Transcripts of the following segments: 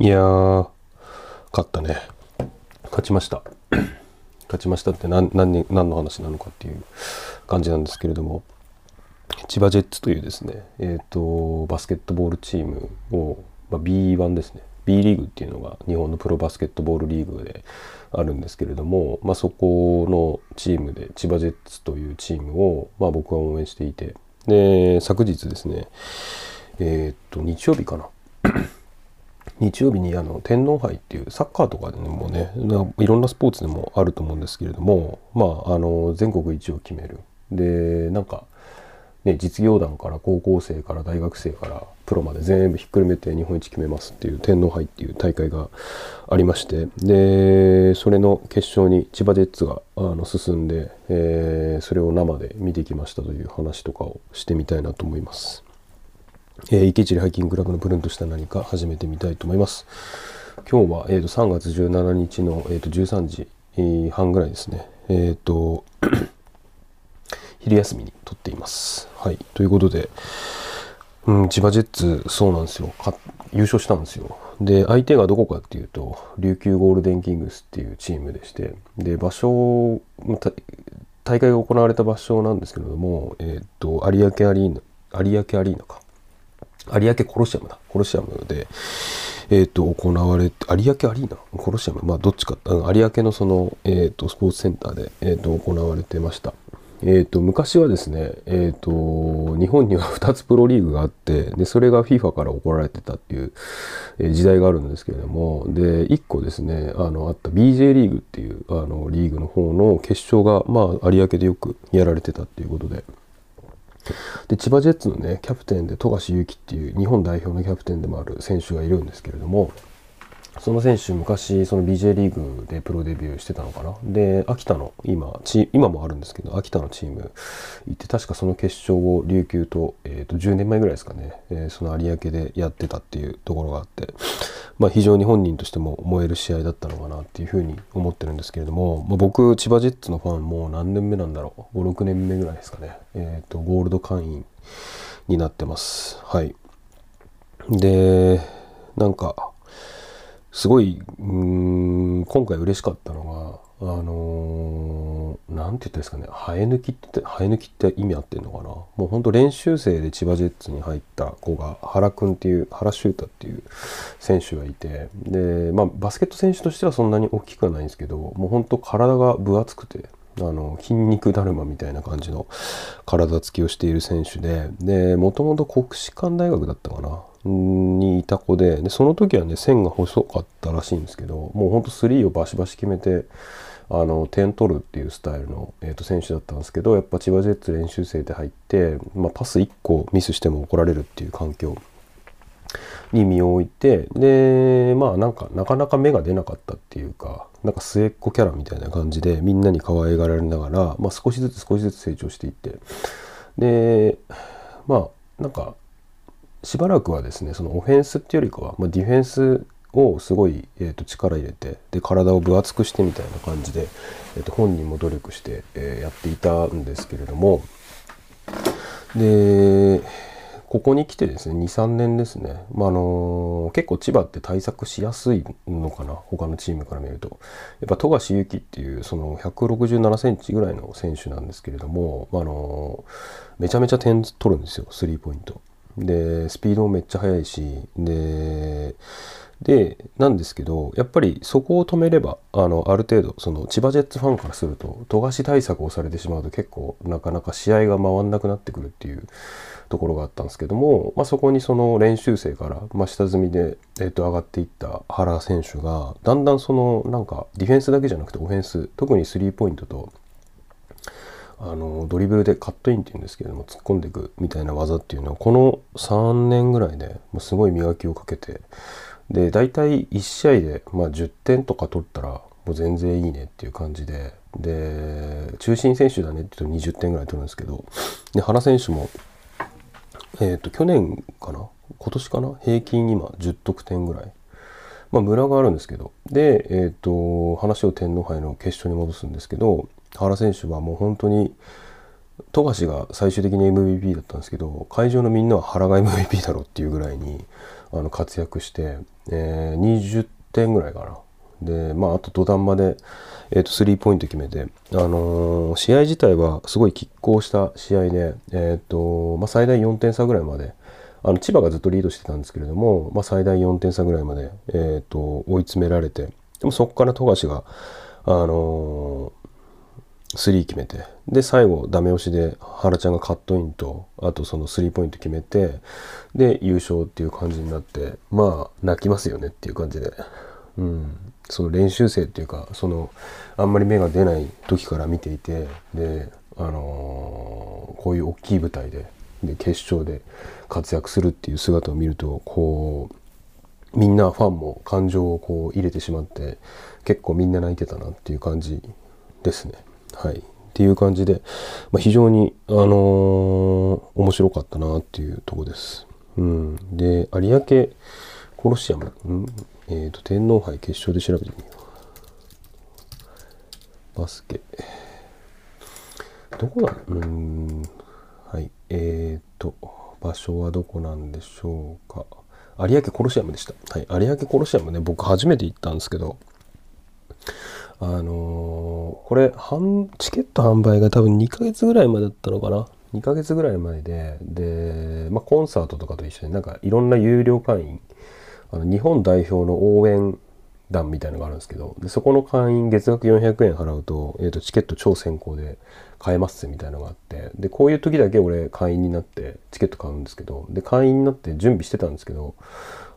いやー、勝ったね。勝ちました。勝ちましたって何何何の話なのかっていう感じなんですけれども、千葉ジェッツというですね、えっ、と、バスケットボールチームを、まあ、B1 ですね。B リーグっていうのが日本のプロバスケットボールリーグであるんですけれども、まあ、そこのチームで千葉ジェッツというチームを、まあ、僕は応援していてで昨日ですねえー、っと日曜日かな日曜日にあの天皇杯っていうサッカーとかでもねいろんなスポーツでもあると思うんですけれどもまああの全国一を決めるでなんか、ね、実業団から高校生から大学生からプロまで全部ひっくるめて日本一決めますっていう天皇杯っていう大会がありましてでそれの決勝に千葉ジェッツがあの進んで、えー、それを生で見てきましたという話とかをしてみたいなと思います。えー、池尻ハイキングクラブのプルンとした何か始めてみたいと思います。今日は、えーと、3月17日の、えーと、13時半ぐらいですね。えっ、ー、と、昼休みに撮っています。はい。ということで、うん、千葉ジェッツ、そうなんですよ。優勝したんですよ。で、相手がどこかっていうと、琉球ゴールデンキングスっていうチームでして、で、場所、大会が行われた場所なんですけれども、えっ、ー、と、有明アリーナ、有明アリーナか。有明コロシアムだ。コロシアムで、えっ、ー、と、行われて、有明アリーナ？コロシアム？まあ、どっちか、有明のその、えっ、ー、と、スポーツセンターで、えっ、ー、と、行われてました。えっ、と、昔はですね、えっ、と、日本には 2つプロリーグがあって、で、それが FIFA から怒られてたっていう、え時代があるんですけれども、で、1個ですね、あの、あった BJ リーグっていう、あの、リーグの方の決勝が、まあ、有明でよくやられてたっていうことで、で千葉ジェッツのねキャプテンで富樫勇樹っていう日本代表のキャプテンでもある選手がいるんですけれどもその選手昔その BJ リーグでプロデビューしてたのかな？で秋田の今チ今もあるんですけど秋田のチーム行って確かその決勝を琉球と,、えー、と10年前ぐらいですかね、えー、その有明でやってたっていうところがあってまあ、非常に本人としても燃える試合だったのかなっていうふうに思ってるんですけれども、まあ、僕千葉ジェッツのファンもう何年目なんだろう？56年目ぐらいですかね、えーと、ゴールド会員になってます。はい。でなんかすごいうん今回嬉しかったのがあのー、なんて言ったんですかね。生え抜きって生え抜きって意味合ってんのかな。もうほんと練習生で千葉ジェッツに入った子が原くんっていう原修太っていう選手がいて。でまあバスケット選手としてはそんなに大きくはないんですけどもうほんと体が分厚くてあの筋肉だるまみたいな感じの体つきをしている選手で。でもともと国士舘大学だったかな。にいた子ででその時はね線が細かったらしいんですけどもうほんとスリーをバシバシ決めてあの点取るっていうスタイルの、えー、と選手だったんですけどやっぱ千葉ジェッツ練習生で入って、まあ、パス1個ミスしても怒られるっていう環境に身を置いてでまあなんかなかなか芽が出なかったっていうかなんか末っ子キャラみたいな感じでみんなに可愛がられながら、まあ、少しずつ少しずつ成長していってでまあなんかしばらくはですねそのオフェンスっていうよりかは、まあ、ディフェンスをすごい、えー、と力入れてで体を分厚くしてみたいな感じで、えー、と本人も努力して、えー、やっていたんですけれどもでここに来てですね23年ですね、まあ、あの結構千葉って対策しやすいのかな他のチームから見るとやっぱ富樫勇樹っていうその167センチぐらいの選手なんですけれども、まあ、あのめちゃめちゃ点取るんですよスリーポイント。でスピードもめっちゃ速いしででなんですけどやっぱりそこを止めればあのある程度その千葉ジェッツファンからすると富樫対策をされてしまうと結構なかなか試合が回んなくなってくるっていうところがあったんですけども、まあ、そこにその練習生から、まあ、下積みで、えー、と上がっていった原選手がだんだんそのなんかディフェンスだけじゃなくてオフェンス特にスリーポイントとあのドリブルでカットインっていうんですけれども突っ込んでいくみたいな技っていうのはこの3年ぐらいでもうすごい磨きをかけてで大体1試合で、まあ、10点とか取ったらもう全然いいねっていう感じでで中心選手だねって言うと20点ぐらい取るんですけどで原選手も、えーと、去年かな今年かな平均今10得点ぐらい。まあ、ムラがあるんですけどで、えーと話を天皇杯の決勝に戻すんですけど原選手はもう本当に富樫が最終的に MVP だったんですけど会場のみんなは原が MVP だろうっていうぐらいにあの活躍して、えー、20点ぐらいかな。でまああと土壇場で、えーと、スリーポイント決めて、あのー、試合自体はすごい拮抗した試合で、えーとまあ、最大4点差ぐらいまであの千葉がずっとリードしてたんですけれども、まあ、最大4点差ぐらいまで、えーと、追い詰められてでもそこから富樫が、あのー、スリー決めてで最後ダメ押しで原ちゃんがカットインとあとそのスリーポイント決めてで優勝っていう感じになってまあ泣きますよねっていう感じで。うん、その練習生っていうかそのあんまり芽が出ない時から見ていてで、あのー、こういう大きい舞台でで決勝で活躍するっていう姿を見るとこうみんなファンも感情をこう入れてしまって結構みんな泣いてたなっていう感じですね。はい、っていう感じで、まあ、非常に、あのー、面白かったなっていうとこです。うん、で有明コロシアム、んえっ、ー、と天皇杯決勝で調べてみよう。バスケ。どこなのうんはい。えっ、ー、と、場所はどこなんでしょうか？有明コロシアムでした。はい。有明コロシアムね、僕初めて行ったんですけど、あのー、これ、チケット販売が多分2ヶ月ぐらい前だったのかな？2ヶ月ぐらい前で、で、まあ、コンサートとかと一緒になんかいろんな有料会員、あの日本代表の応援団みたいのがあるんですけどでそこの会員月額400円払うと,、えー、とチケット超先行で買えますみたいなのがあってでこういう時だけ俺会員になってチケット買うんですけどで会員になって準備してたんですけど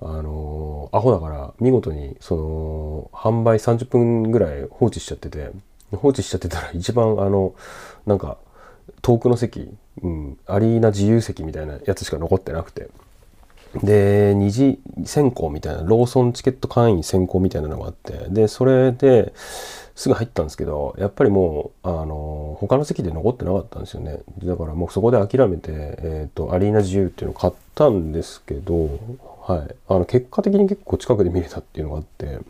あのー、アホだから見事にその販売30分ぐらい放置しちゃってて放置しちゃってたら一番あのなんか遠くの席、うん、アリーナ自由席みたいなやつしか残ってなくてで、二次選考みたいな、ローソンチケット会員選考みたいなのがあって、で、それですぐ入ったんですけど、やっぱりもう、あの、他の席で残ってなかったんですよね。だからもうそこで諦めて、えっ、ー、と、アリーナ自由っていうのを買ったんですけど、はい。あの、結果的に結構近くで見れたっていうのがあって、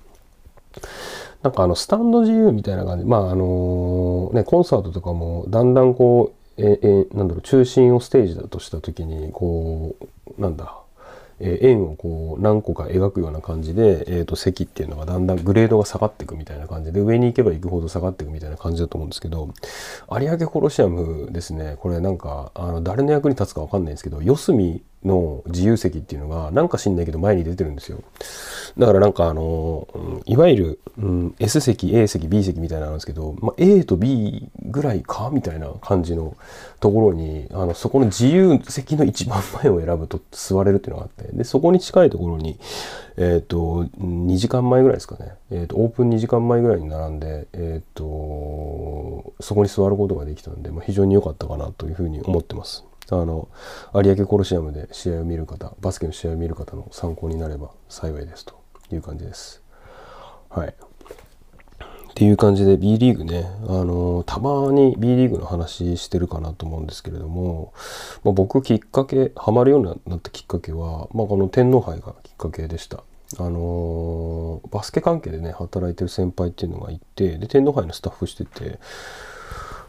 なんかあの、スタンド自由みたいな感じ、まああの、ね、コンサートとかもだんだんこう、え、え、なんだろう、中心をステージだとした時に、こう、なんだ、え円をこう何個か描くような感じで、えー、と席っていうのがだんだんグレードが下がっていくみたいな感じで上に行けば行くほど下がっていくみたいな感じだと思うんですけど有明コロシアムですね。これなんかあの誰の役に立つか分かんないんですけど四隅の自由席っていうのがなんか知んないけど前に出てるんですよだからなんかあの、いわゆる、うん、S 席 A 席 B 席みたいなんですけど、まあ、A と B ぐらいかみたいな感じのところにあのそこの自由席の一番前を選ぶと座れるっていうのがあってでそこに近いところにえっ、ー、と2時間前ぐらいですかね、えーと、オープン2時間前ぐらいに並んで、えっ、ー、とそこに座ることができたので、まあ、非常に良かったかなというふうに思ってます。あの有明コロシアムで試合を見る方バスケの試合を見る方の参考になれば幸いですという感じです。はい。っていう感じで B リーグね、あのたまに B リーグの話してるかなと思うんですけれども、まあ、僕きっかけハマるようになったきっかけは、まあ、この天皇杯がきっかけでした。あのバスケ関係でね働いてる先輩っていうのがいてで天皇杯のスタッフしてて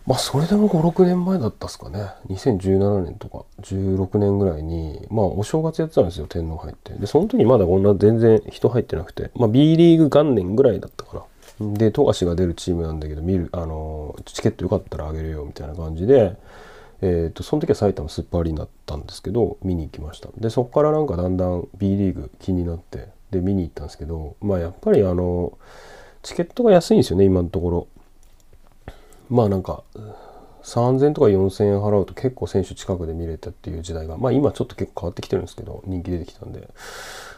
まあそれでも56年前だったっすかね。2017年とか16年ぐらいにまあお正月やってたんですよ天皇杯って。でその時まだこんな全然人入ってなくて。まあ B リーグ元年ぐらいだったかなで富樫が出るチームなんだけど見るあのチケットよかったらあげるよみたいな感じで。えーと、その時は埼玉スーパーアリーナだったんですけど見に行きました。でそこからなんかだんだん B リーグ気になってで見に行ったんですけどまあやっぱりあのチケットが安いんですよね今のところ。まあなんか3000とか4000円払うと結構選手近くで見れたっていう時代がまあ今ちょっと結構変わってきてるんですけど人気出てきたんで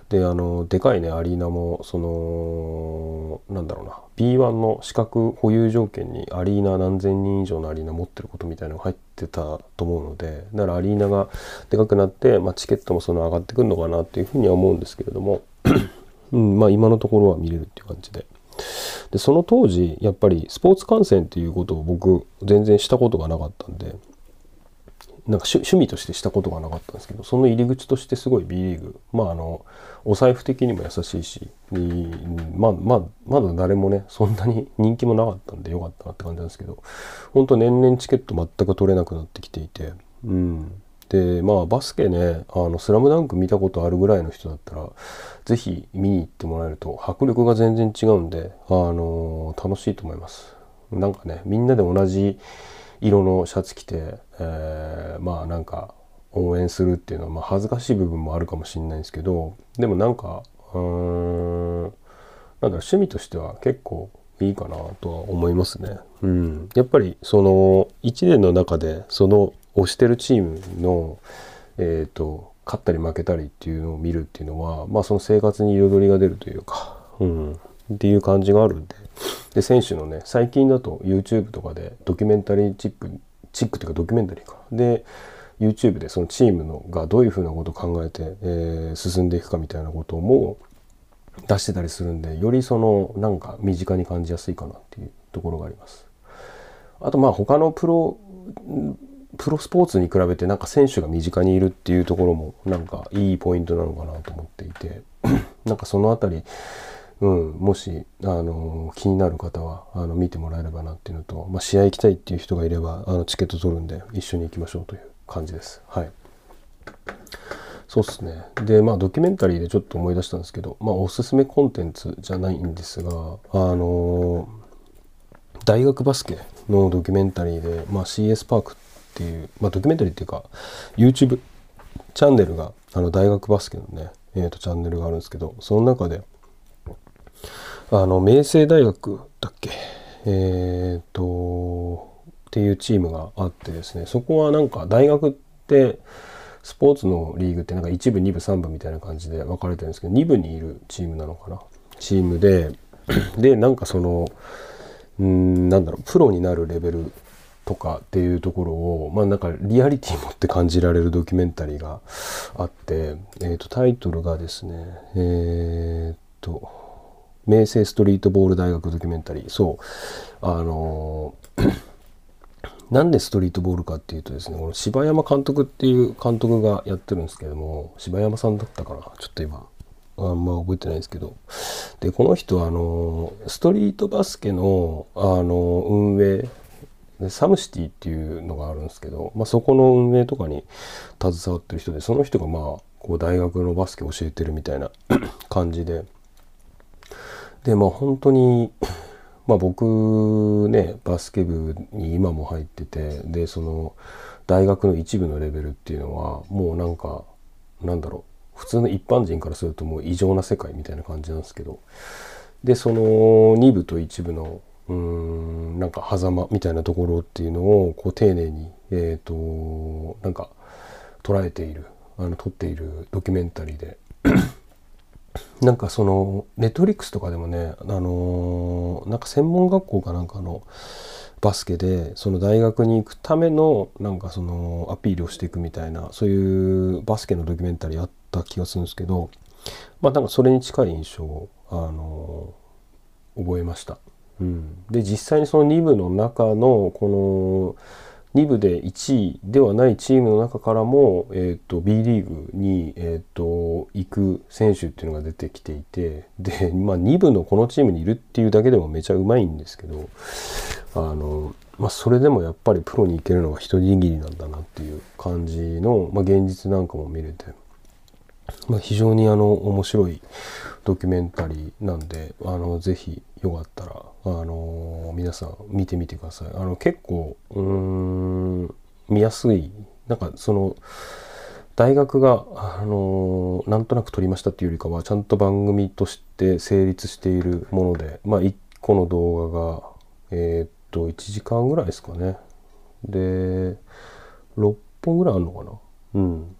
であのでかいねアリーナもそのなんだろうな B1 の資格保有条件にアリーナ何千人以上のアリーナ持ってることみたいなのが入ってたと思うのでだからアリーナがでかくなって、まあ、チケットもその上がってくるのかなっていうふうには思うんですけれども、うん、まあ今のところは見れるっていう感じで。でその当時やっぱりスポーツ観戦っていうことを僕全然したことがなかったんでなんか趣味としてしたことがなかったんですけどその入り口としてすごい B リーグまああのお財布的にも優しいしまあまあまだ誰もねそんなに人気もなかったんでよかったなって感じなんですけど本当年々チケット全く取れなくなってきていてうん。でまあバスケね「あのスラムダンク見たことあるぐらいの人だったら是非見に行ってもらえると迫力が全然違うんで、あの楽しいと思います。なんかねみんなで同じ色のシャツ着て、えー、まあなんか応援するっていうのは、まあ、恥ずかしい部分もあるかもしれないんですけどでもなんかうーんなんだろう趣味としては結構いいかなとは思いますね。うん、やっぱりその1年の中でその推してるチームの、えーと、勝ったり負けたりっていうのを見るっていうのは、まあ、その生活に彩りが出るというか、うん、っていう感じがあるんでで選手のね最近だと YouTube とかでドキュメンタリーチックチックっていうかドキュメンタリーかで YouTube でそのチームのがどういうふうなことを考えて、えー、進んでいくかみたいなことも出してたりするんでよりそのなんか身近に感じやすいかなっていうところがあります。あとまあ他のプロプロスポーツに比べてなんか選手が身近にいるっていうところもなんかいいポイントなのかなと思っていて なんかその辺り、うん、もしあの気になる方はあの見てもらえればなっていうのと、まあ、試合行きたいっていう人がいればあのチケット取るんで一緒に行きましょうという感じです。はいそうっすね。で、まあ、ドキュメンタリーでちょっと思い出したんですけど、まあ、おすすめコンテンツじゃないんですが、あの大学バスケのドキュメンタリーで、まあ、CS パークっていう、まあ、ドキュメンタリーっていうか YouTube チャンネルがあの大学バスケのね、えー、とチャンネルがあるんですけどその中であの明星大学だっけ？えっ、ー、とっていうチームがあってですねそこはなんか大学ってスポーツのリーグってなんか1部2部3部みたいな感じで分かれてるんですけど2部にいるチームなのかな？チームででなんかそのうんなんだろうプロになるレベルとかっていうところをまあなんかリアリティ持って感じられるドキュメンタリーがあって、えー、とタイトルがですねえっ、と明星ストリートボール大学ドキュメンタリー。そう。あの なんでストリートボールかっていうとですねこの柴山監督っていう監督がやってるんですけども柴山さんだったかな？ちょっと今あんま覚えてないですけど。でこの人はあのストリートバスケのあの運営でサムシティっていうのがあるんですけど、まあ、そこの運営とかに携わってる人でその人がまあこう大学のバスケ教えてるみたいな 感じで。でまあ本当にまあ僕ねバスケ部に今も入っててでその大学の一部のレベルっていうのはもうなんかなんだろう普通の一般人からするともう異常な世界みたいな感じなんですけど。でその2部と1部のうんなんか狭間みたいなところっていうのをこう丁寧にえ、ー、となんか捉えているあの撮っているドキュメンタリーで なんかそのネットリックスとかでもねあのなんか専門学校かなんかのバスケでその大学に行くためのなんかそのアピールをしていくみたいなそういうバスケのドキュメンタリーあった気がするんですけどまあなんかそれに近い印象をあの覚えました。で実際にその2部の中のこの2部で1位ではないチームの中からも、えーと、B リーグに、えーと、行く選手っていうのが出てきていてで、まあ、2部のこのチームにいるっていうだけでもめちゃうまいんですけどあの、まあ、それでもやっぱりプロに行けるのは一握りなんだなっていう感じの、まあ、現実なんかも見れて、まあ、非常にあの面白いドキュメンタリーなんであのぜひよかったらあの皆さん見てみてください。あの結構うん見やすいなんかその大学が、あのなんとなく撮りましたっていうよりかはちゃんと番組として成立しているものでまあ1個の動画がえー、っと1時間ぐらいですかね。で6本ぐらいあるのかな。うん。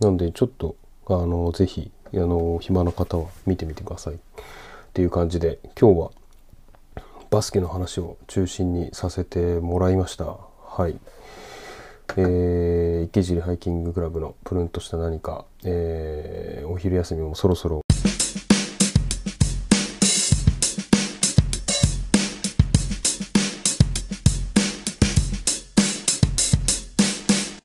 なんでちょっとあのぜひあの暇な方は見てみてください。っていう感じで今日はバスケの話を中心にさせてもらいました。はい。えー、池尻ハイキングクラブのプルンとした何か、えー、お昼休みもそろそろ